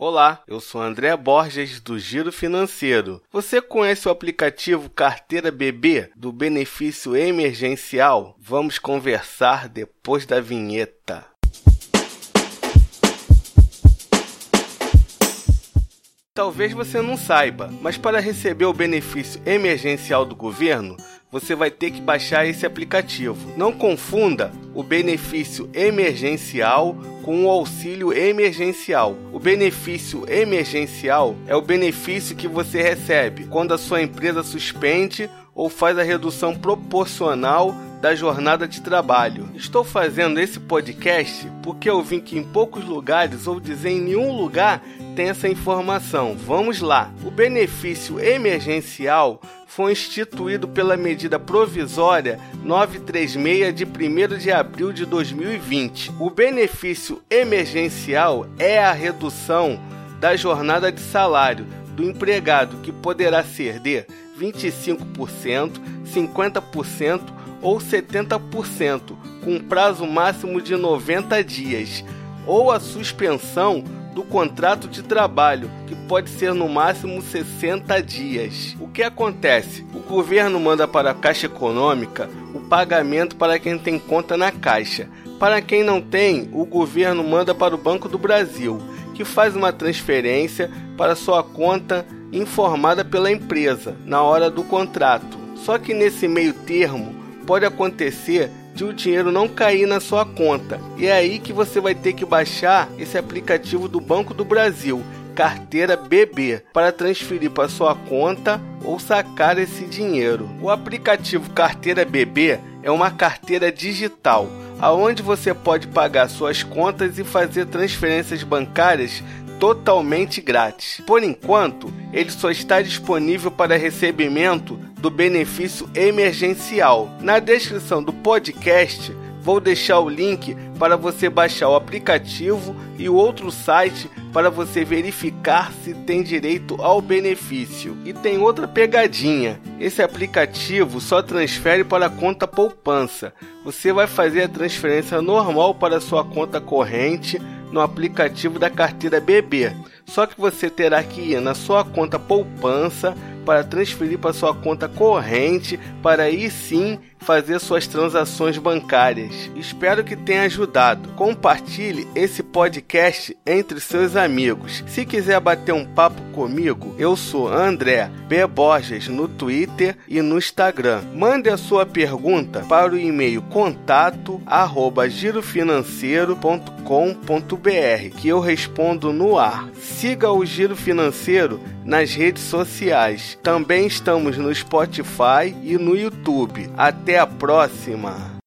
Olá, eu sou André Borges do Giro Financeiro. Você conhece o aplicativo Carteira BB do benefício emergencial? Vamos conversar depois da vinheta. Talvez você não saiba, mas para receber o benefício emergencial do governo, você vai ter que baixar esse aplicativo. Não confunda o benefício emergencial com o auxílio emergencial. O benefício emergencial é o benefício que você recebe quando a sua empresa suspende ou faz a redução proporcional da jornada de trabalho. Estou fazendo esse podcast porque eu vi que em poucos lugares, ou dizer em nenhum lugar, tem essa informação. Vamos lá. O benefício emergencial foi instituído pela medida provisória 936 de 1 de abril de 2020. O benefício emergencial é a redução da jornada de salário do empregado, que poderá ser de 25%, 50% ou 70%, com prazo máximo de 90 dias, ou a suspensão do contrato de trabalho, que pode ser no máximo 60 dias. O que acontece? O governo manda para a Caixa Econômica o pagamento para quem tem conta na Caixa. Para quem não tem, o governo manda para o Banco do Brasil, que faz uma transferência para sua conta informada pela empresa na hora do contrato. Só que nesse meio termo pode acontecer de o dinheiro não cair na sua conta. E é aí que você vai ter que baixar esse aplicativo do Banco do Brasil, Carteira BB, para transferir para sua conta ou sacar esse dinheiro. O aplicativo Carteira BB é uma carteira digital, aonde você pode pagar suas contas e fazer transferências bancárias totalmente grátis. Por enquanto, ele só está disponível para recebimento do benefício emergencial. Na descrição do podcast, vou deixar o link para você baixar o aplicativo e o outro site para você verificar se tem direito ao benefício. E tem outra pegadinha: esse aplicativo só transfere para a conta poupança. Você vai fazer a transferência normal para sua conta corrente no aplicativo da carteira BB. Só que você terá que ir na sua conta poupança para transferir para sua conta corrente para aí sim fazer suas transações bancárias. Espero que tenha ajudado. Compartilhe esse podcast entre seus amigos. Se quiser bater um papo comigo, eu sou André B. Borges no Twitter e no Instagram. Mande a sua pergunta para o e-mail contato arroba girofinanceiro.com.br que eu respondo no ar. Siga o Giro Financeiro nas redes sociais. Também estamos no Spotify e no YouTube. Até a próxima!